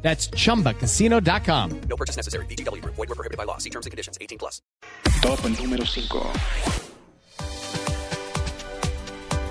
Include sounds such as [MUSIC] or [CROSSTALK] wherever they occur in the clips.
That's chumbacasino.com. No purchase necessary. BGW. Void were prohibited by law. See terms and conditions. 18 plus. Top número 5.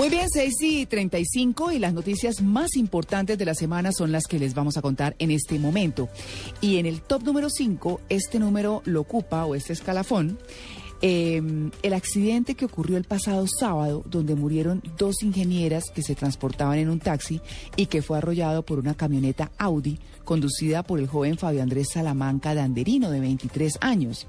Muy bien, 6 y 35 y las noticias más importantes de la semana son las que les vamos a contar en este momento. Y en el top número 5, este número lo ocupa o este escalafón. Eh, el accidente que ocurrió el pasado sábado, donde murieron dos ingenieras que se transportaban en un taxi y que fue arrollado por una camioneta Audi conducida por el joven Fabio Andrés Salamanca Danderino, de 23 años.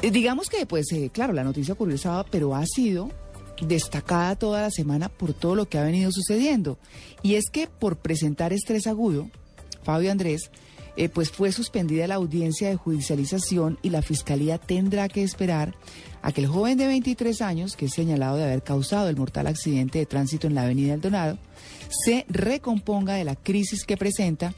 Eh, Digamos que, pues, eh, claro, la noticia ocurrió el sábado, pero ha sido destacada toda la semana por todo lo que ha venido sucediendo. Y es que por presentar estrés agudo, Fabio Andrés, eh, pues fue suspendida la audiencia de judicialización y la fiscalía tendrá que esperar a que el joven de 23 años, que es señalado de haber causado el mortal accidente de tránsito en la avenida Eldorado, se recomponga de la crisis que presenta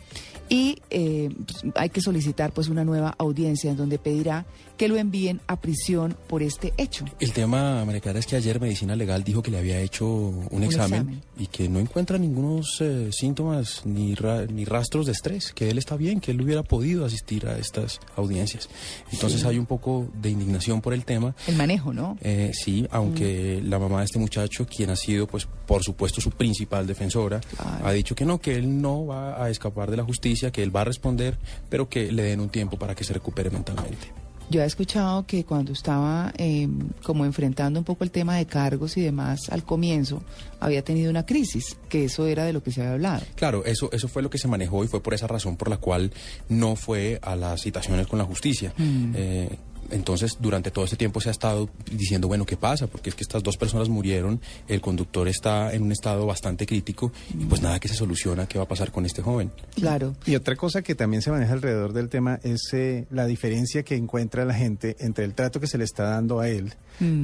y eh, pues, hay que solicitar pues una nueva audiencia en donde pedirá que lo envíen a prisión por este hecho. El tema, María Clara, es que ayer Medicina Legal dijo que le había hecho un, examen, examen. y que no encuentra ningunos eh, síntomas ni, ra- ni rastros de estrés, que él está bien, que él hubiera podido asistir a estas audiencias. Entonces hay un poco de indignación por el tema. El manejo, ¿no? Eh, sí, aunque la mamá de este muchacho, quien ha sido, pues, por supuesto, su principal defensora, Claro. ha dicho que no, que él no va a escapar de la justicia, que él va a responder, pero que le den un tiempo para que se recupere mentalmente. Yo he escuchado que cuando estaba eh, como enfrentando un poco el tema de cargos y demás al comienzo, había tenido una crisis, que eso era de lo que se había hablado. Claro, eso, eso fue lo que se manejó y fue por esa razón por la cual no fue a las citaciones con la justicia. Eh, entonces, durante todo este tiempo se ha estado diciendo, bueno, ¿qué pasa? Porque es que estas dos personas murieron, el conductor está en un estado bastante crítico y pues nada que se soluciona, ¿qué va a pasar con este joven? Claro. Y otra cosa que también se maneja alrededor del tema es eh, la diferencia que encuentra la gente entre el trato que se le está dando a él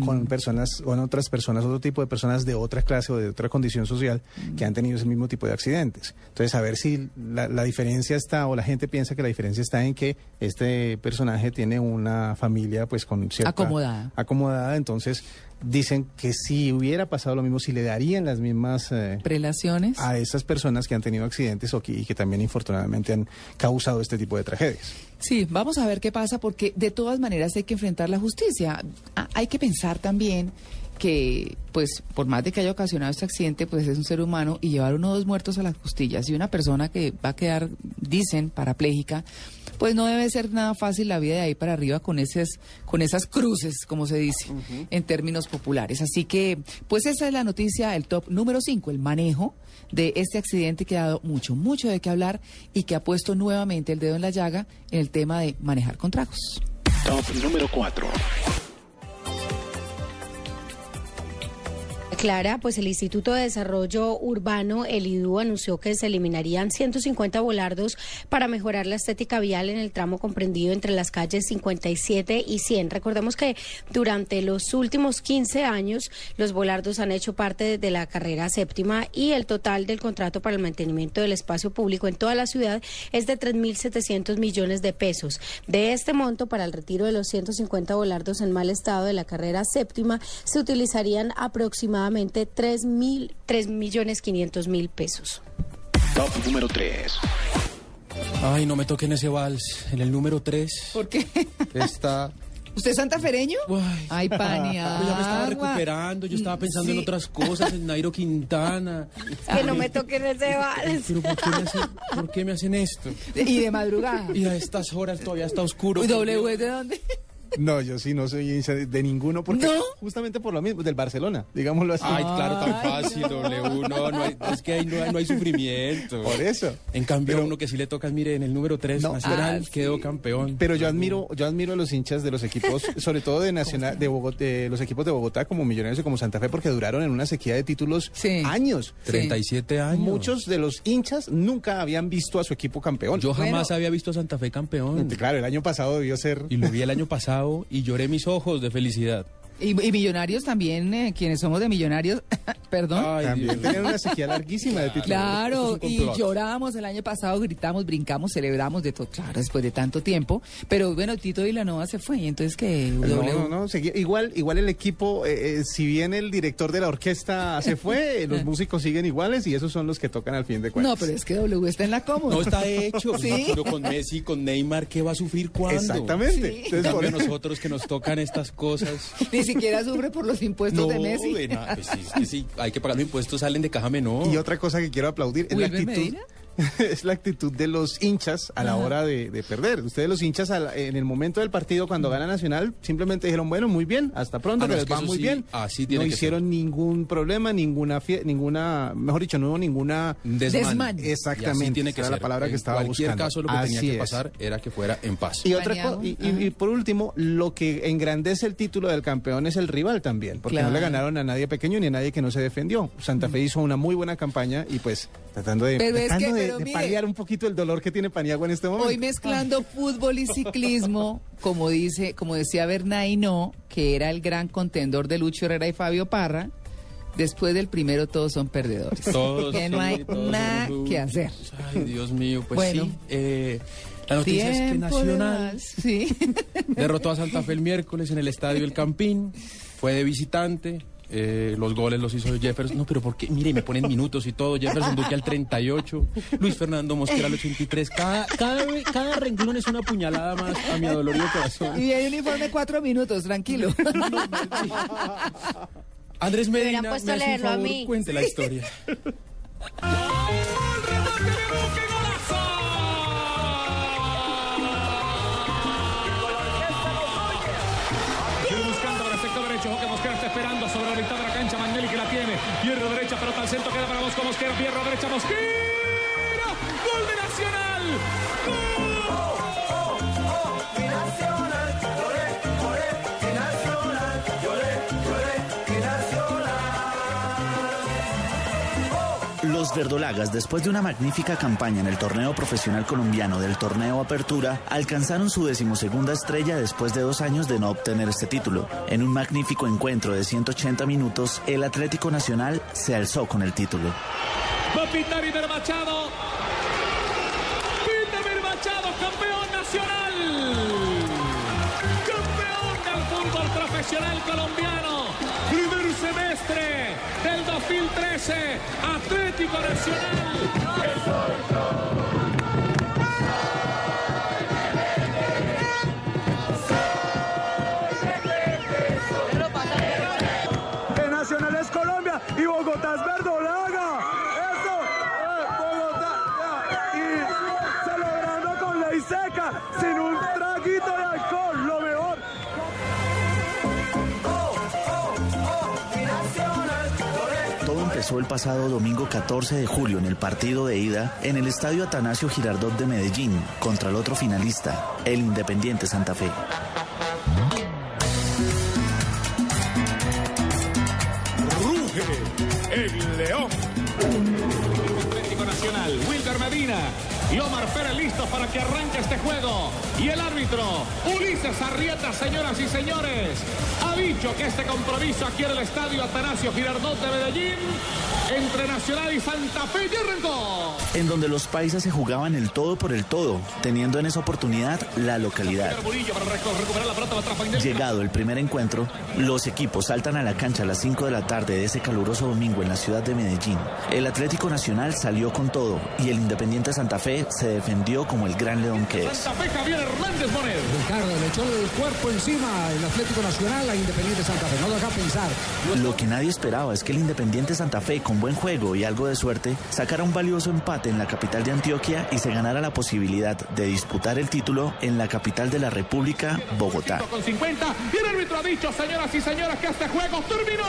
con personas, con otras personas, otro tipo de personas de otra clase o de otra condición social que han tenido ese mismo tipo de accidentes. Entonces, a ver si la, la diferencia está, o la gente piensa que la diferencia está en que este personaje tiene una familia pues con cierta... Acomodada. Acomodada, entonces dicen que si hubiera pasado lo mismo, si le darían las mismas... eh, Prelaciones. a esas personas que han tenido accidentes o que, y que también infortunadamente han causado este tipo de tragedias. Sí, vamos a ver qué pasa porque de todas maneras hay que enfrentar la justicia. Ah, hay que pensar también que, pues, por más de que haya ocasionado este accidente, pues es un ser humano y llevar uno o dos muertos a las costillas y una persona que va a quedar, dicen, parapléjica, pues no debe ser nada fácil la vida de ahí para arriba con esas, con esas cruces, como se dice, en términos populares. Así que, pues esa es la noticia, el top número 5, el manejo de este accidente que ha dado mucho, mucho de qué hablar y que ha puesto nuevamente el dedo en la llaga en el tema de manejar con tragos. Top número 4. Clara, pues el Instituto de Desarrollo Urbano, el IDU, anunció que se eliminarían 150 volardos para mejorar la estética vial en el tramo comprendido entre las calles 57 y 100. Recordemos que durante los últimos 15 años los volardos han hecho parte de la carrera séptima y el total del contrato para el mantenimiento del espacio público en toda la ciudad es de 3.700 millones de pesos. De este monto, para el retiro de los 150 volardos en mal estado de la carrera séptima, se utilizarían aproximadamente 3 mil, 3 millones 500 mil pesos. Top número 3. Ay, no me toquen ese vals. En el número 3 ¿Por qué? [LAUGHS] está... ¿Usted es santafereño? Ay, Ay, Pania. Yo ya me estaba recuperando, yo estaba pensando en otras cosas, en Nairo Quintana. [LAUGHS] Que no me toquen ese vals. Pero ¿por qué, me hacen, por qué me hacen esto? [LAUGHS] Y de madrugada. Y a estas horas todavía está oscuro. Por ¿W es de dónde? No, yo sí no soy hincha de, de ninguno, porque ¿No? justamente por lo mismo, del Barcelona, digámoslo así. Ay, claro, tan fácil, W. No, no hay, es que ahí no hay, no hay sufrimiento. Por eso. En cambio, Pero- a uno que sí le toca, mire, en el número 3 No. nacional Ah, quedó campeón. Pero yo admiro, yo admiro a los hinchas de los equipos, [LAUGHS] sobre todo de Nacional, de Bogotá, de los equipos de Bogotá como Millonarios y como Santa Fe, porque duraron en una sequía de títulos Sí. años. 37 años. Muchos de los hinchas nunca habían visto a su equipo campeón. Yo jamás Bueno. había visto a Santa Fe campeón. Claro, el año pasado debió ser. Y lo vi el año pasado y lloré mis ojos de felicidad. Y, y millonarios también, eh, quienes somos de millonarios, [LAUGHS] perdón. Ay, También tenían una sequía larguísima de títulos. Claro, es y lloramos el año pasado, gritamos, brincamos, celebramos de todo, claro, después de tanto tiempo. Pero bueno, Tito Vilanova se fue, y entonces que No, W. no, no, seguía- igual, igual el equipo, eh, eh, si bien el director de la orquesta se fue, [LAUGHS] los músicos siguen iguales y esos son los que tocan al fin de cuentas. No, pero es que W está en la cómoda. No está hecho. [LAUGHS] Sí. Pero con Messi, con Neymar, ¿qué va a sufrir cuándo? Exactamente. Sí. Entonces, por nosotros que nos tocan estas cosas. Ni siquiera sufre por los impuestos de Messi. de nada, pues sí, es que sí, hay que pagar los impuestos, salen de caja menor. Y otra cosa que quiero aplaudir es la ¿Wilber actitud. Medina? [LAUGHS] Es la actitud de los hinchas a la hora de, de perder. Ustedes los hinchas la- en el momento del partido cuando gana Nacional simplemente dijeron, bueno, muy bien, hasta pronto, Ah, no, que es les que va muy sí, bien. así tiene no que hicieron ningún problema, ninguna, fie- ninguna, mejor dicho, no hubo ninguna... Desmán. Desmán. Y Exactamente, así tiene que era la palabra que En estaba cualquier buscando. caso, lo que tenía que es. pasar era que fuera en paz. Y otra y, y- por último, lo que engrandece el título del campeón es el rival también, porque no le ganaron a nadie pequeño ni a nadie que no se defendió. Santa Fe hizo una muy buena campaña y pues tratando de, Pero es tratando que- de, pero de mire, paliar un poquito el dolor que tiene Paniagua en este momento. Hoy mezclando fútbol y ciclismo, como dice, como decía Bernaino, que era el gran contendor de Lucho Herrera y Fabio Parra, después del primero todos son perdedores. Todos, que no sí, hay todos nada que hacer. Ay, Dios mío, pues Bueno. sí. eh, la noticia es que Nacional más, sí. derrotó a Santa Fe el miércoles en el estadio El Campín. Fue de visitante. Eh, los goles los hizo Jefferson. No, pero ¿por qué? Mire, me ponen minutos y todo. Jefferson Duque al 38. Luis Fernando Mosquera al 83. Cada, cada, cada renglón es una puñalada más a mi adolorido corazón. Y hay uniforme cuatro minutos, tranquilo. Andrés Me Medina, me a hace un leerlo a favor, mí. cuente la historia. [LAUGHS] Mosquera. Pierro derecha, Mosquera. Gol de Nacional. Los verdolagas, después de una magnífica campaña en el torneo profesional colombiano del torneo Apertura, alcanzaron su decimosegunda estrella después de dos años de no obtener este título. En un magnífico encuentro de 180 minutos, el Atlético Nacional se alzó con el título. Va a pitar Iber Machado. Machado, campeón nacional. Campeón del fútbol profesional colombiano. Primer semestre del 2013. Atlético Nacional. Nacional es Colombia y Bogotá es Empezó el pasado domingo 14 de julio en el partido de ida en el estadio Atanasio Girardot de Medellín contra el otro finalista, el Independiente Santa Fe. Y Omar Pérez listos para que arranque este juego. Y el árbitro, Ulises Arrieta, señoras y señores, ha dicho que este compromiso aquí en el estadio Atanasio Girardot de Medellín, entre Nacional y Santa Fe, ya arrancó. En donde los paisas se jugaban el todo por el todo, teniendo en esa oportunidad la localidad. Llegado el primer encuentro, los equipos saltan a la cancha a las 5 de la tarde de ese caluroso domingo en la ciudad de Medellín. El Atlético Nacional salió con todo y el Independiente Santa Fe se defendió como el gran león que es. Santa Fe, Javier Hernández Bonet. Ricardo le echó el cuerpo encima el Atlético Nacional a Independiente Santa Fe. No lo deja pensar. Lo que nadie esperaba es que el Independiente Santa Fe, con buen juego y algo de suerte, sacara un valioso empate en la capital de Antioquia y se ganara la posibilidad de disputar el título en la capital de la República, Bogotá. Con 50. Y el árbitro ha dicho, señoras y señores, que este juego terminó.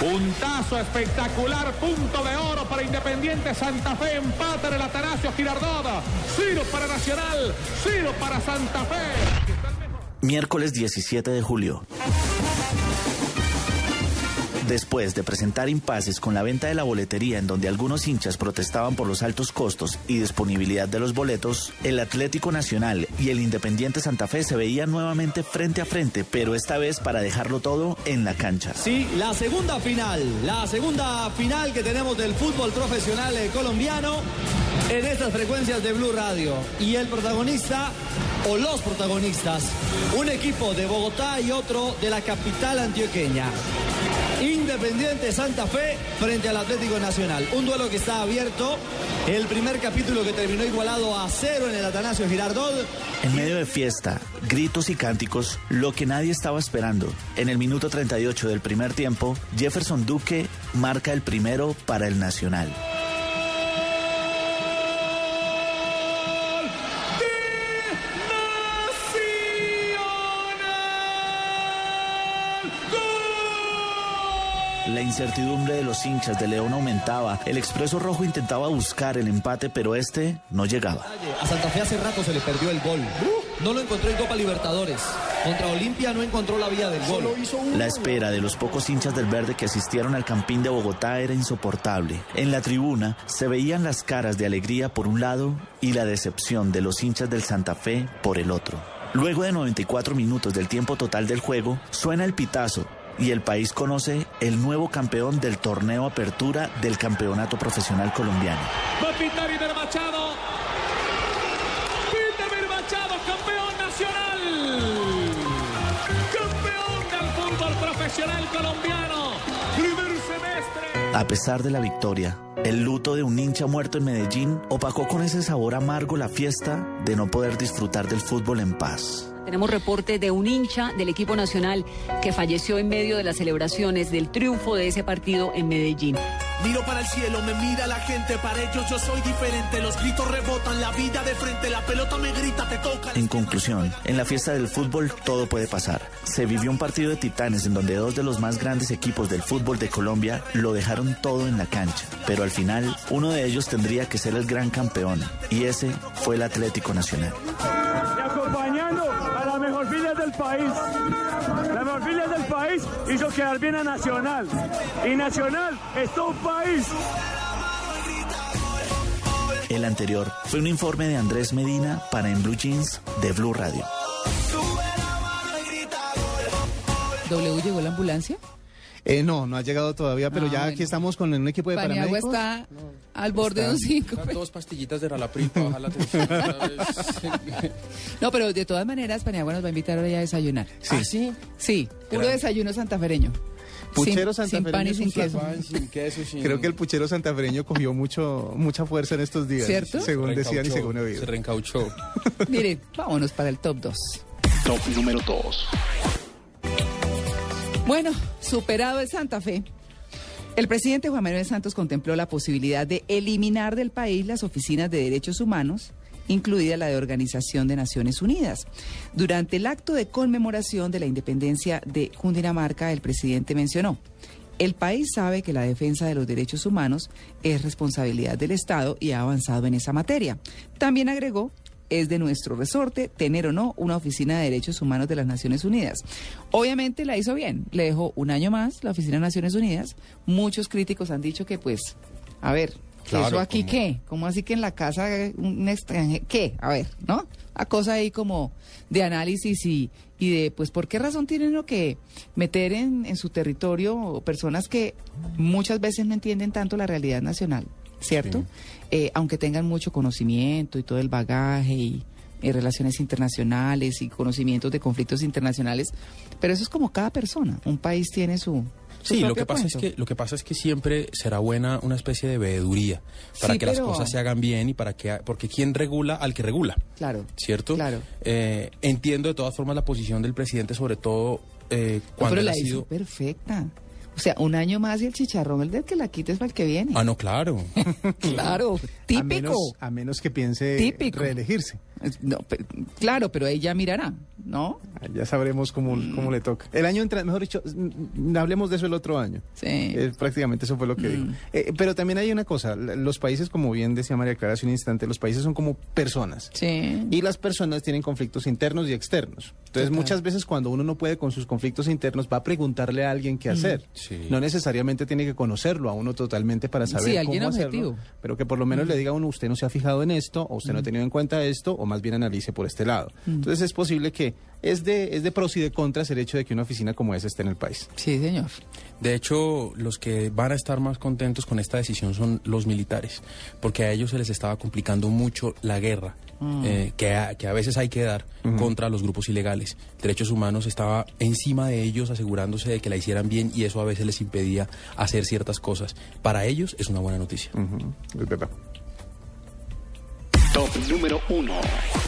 Puntazo espectacular, punto de oro para Independiente Santa Fe, empate en el Atanasio Girardot, Ciro para Nacional, Ciro para Santa Fe. Miércoles 17 de julio. Después de presentar impases con la venta de la boletería en donde algunos hinchas protestaban por los altos costos y disponibilidad de los boletos, el Atlético Nacional y el Independiente Santa Fe se veían nuevamente frente a frente, pero esta vez para dejarlo todo en la cancha. Sí, la segunda final, la segunda final que tenemos del fútbol profesional eh, colombiano en estas frecuencias de Blue Radio. Y el protagonista, o los protagonistas, un equipo de Bogotá y otro de la capital antioqueña. Independiente Santa Fe frente al Atlético Nacional. Un duelo que está abierto. El primer capítulo que terminó igualado a cero en el Atanasio Girardot. En medio de fiesta, gritos y cánticos, lo que nadie estaba esperando. En el minuto 38 del primer tiempo, Jefferson Duque marca el primero para el Nacional. Incertidumbre de los hinchas de León aumentaba. El Expreso Rojo intentaba buscar el empate, pero este no llegaba. A Santa Fe hace rato se le perdió el gol. No lo encontró en Copa Libertadores. Contra Olimpia no encontró la vía del gol. La espera de los pocos hinchas del verde que asistieron al Campín de Bogotá era insoportable. En la tribuna se veían las caras de alegría por un lado y la decepción de los hinchas del Santa Fe por el otro. Luego de 94 minutos del tiempo total del juego, suena el pitazo y el país conoce el nuevo campeón del torneo Apertura del Campeonato Profesional Colombiano. Va Iber Machado. Pita Iber Machado, campeón nacional. Campeón del fútbol profesional colombiano. Primer semestre. A pesar de la victoria, el luto de un hincha muerto en Medellín opacó con ese sabor amargo la fiesta de no poder disfrutar del fútbol en paz. Tenemos reporte de un hincha del equipo nacional que falleció en medio de las celebraciones del triunfo de ese partido en Medellín. Miro para el cielo, me mira la gente, para ellos yo soy diferente. Los gritos rebotan, la vida de frente, la pelota me grita, te toca. En conclusión, en la fiesta del fútbol todo puede pasar. Se vivió un partido de titanes en donde dos de los más grandes equipos del fútbol de Colombia lo dejaron todo en la cancha. Pero al final, uno de ellos tendría que ser el gran campeón. Y ese fue el Atlético Nacional. Del país. La filias del país hizo quedar bien a Nacional. Y Nacional es todo un país. El anterior fue un informe de Andrés Medina para En Blue Jeans de Blue Radio. ¿W llegó la ambulancia? Eh, no, no ha llegado todavía, pero Ah, ya bueno. aquí estamos con un equipo de Paniagua paramédicos. está al borde de un cinco. Dos pastillitas de Ralapril para bajar la tensión. [LAUGHS] No, pero de todas maneras, Paniagua nos va a invitar hoy a desayunar. Sí. ¿Ah, sí? Sí, puro desayuno santafereño. Puchero sin, sin santafereño pan y sin queso. Pan sin queso, sin... Creo que el puchero santafereño cogió mucho, mucha fuerza en estos días. ¿Cierto? Según Se decían y según he Se oído. reencauchó. Mire, vámonos para el top 2. Top número 2. Bueno, superado el Santa Fe. El presidente Juan Manuel Santos contempló la posibilidad de eliminar del país las oficinas de derechos humanos, incluida la de Organización de Naciones Unidas. Durante el acto de conmemoración de la independencia de Cundinamarca, el presidente mencionó, el país sabe que la defensa de los derechos humanos es responsabilidad del Estado y ha avanzado en esa materia. También agregó es de nuestro resorte tener o no una oficina de derechos humanos de las Naciones Unidas. Obviamente la hizo bien, le dejó un año más la oficina de Naciones Unidas. Muchos críticos han dicho que pues, a ver, Claro, ¿eso aquí como- qué? ¿Cómo así que en la casa un extranjero? ¿Qué? A ver, ¿no? A cosa ahí como de análisis y, y de, pues, ¿por qué razón tienen lo que meter en, en su territorio personas que muchas veces no entienden tanto la realidad nacional, ¿cierto? Eh, aunque tengan mucho conocimiento y todo el bagaje y, y relaciones internacionales y conocimientos de conflictos internacionales, pero eso es como cada persona. Un país tiene su, su Sí, lo que pasa es que lo que pasa es que siempre será buena una especie de veeduría para Sí, que las cosas se hagan bien y para que porque quién regula al que regula, Claro. ¿cierto? Claro. Eh, entiendo de todas formas la posición del presidente, sobre todo eh, No, cuando pero él la ha hizo sido. perfecta. O sea, un año más y el chicharrón, el del que la quites para el que viene. Ah, no, claro. [LAUGHS] Claro, A típico. menos, a menos que piense Típico. reelegirse. No, pe- claro, pero ella mirará, ¿no? Ya sabremos cómo, cómo le toca. El año entra, mejor dicho, mm, hablemos de eso el otro año. Sí. Eh, prácticamente eso fue lo que dijo. Eh, pero también hay una cosa, los países, como bien decía María Clara hace un instante, los países son como personas. Sí. Y las personas tienen conflictos internos y externos. Entonces, Total. muchas veces cuando uno no puede con sus conflictos internos, va a preguntarle a alguien qué hacer. Sí. No necesariamente tiene que conocerlo a uno totalmente para saber Sí, alguien cómo hacerlo, objetivo. pero que por lo menos le diga a uno, usted no se ha fijado en esto, o usted no ha tenido en cuenta esto, o más bien analice por este lado. Entonces, es posible que es de, es de pros y de contras el hecho de que una oficina como esa esté en el país. Sí, señor. De hecho, los que van a estar más contentos con esta decisión son los militares, porque a ellos se les estaba complicando mucho la guerra eh, que, a, que a veces hay que dar contra los grupos ilegales. Derechos Humanos estaba encima de ellos asegurándose de que la hicieran bien y eso a veces les impedía hacer ciertas cosas. Para ellos es una buena noticia. Es verdad. Top número 1.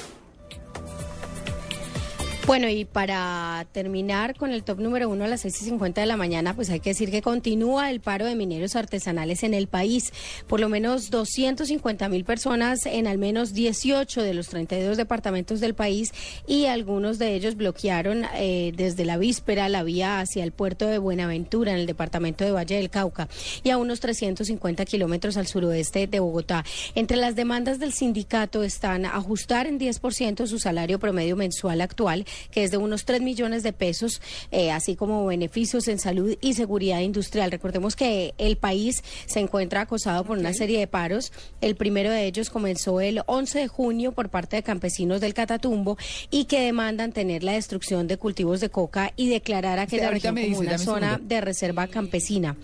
Bueno, y para terminar con el top número uno a las 6 y 50 de la mañana, pues hay que decir que continúa el paro de mineros artesanales en el país. Por lo menos 250 mil personas en al menos 18 de los 32 departamentos del país y algunos de ellos bloquearon eh, desde la víspera la vía hacia el puerto de Buenaventura en el departamento de Valle del Cauca y a unos 350 kilómetros al suroeste de Bogotá. Entre las demandas del sindicato están ajustar en 10% su salario promedio mensual actual, que es de unos 3 millones de pesos, eh, así como beneficios en salud y seguridad industrial. Recordemos que el país se encuentra acosado por una serie de paros. El primero de ellos comenzó el 11 de junio por parte de campesinos del Catatumbo y que demandan tener la destrucción de cultivos de coca y declarar aquella ahorita región me como dice, una zona de reserva campesina.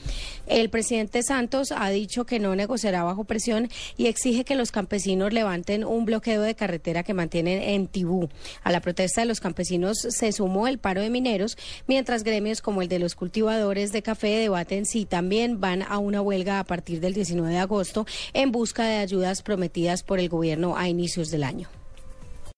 El presidente Santos ha dicho que no negociará bajo presión y exige que los campesinos levanten un bloqueo de carretera que mantienen en Tibú. A la protesta de los campesinos se sumó el paro de mineros, mientras gremios como el de los cultivadores de café debaten si también van a una huelga a partir del 19 de agosto en busca de ayudas prometidas por el gobierno a inicios del año.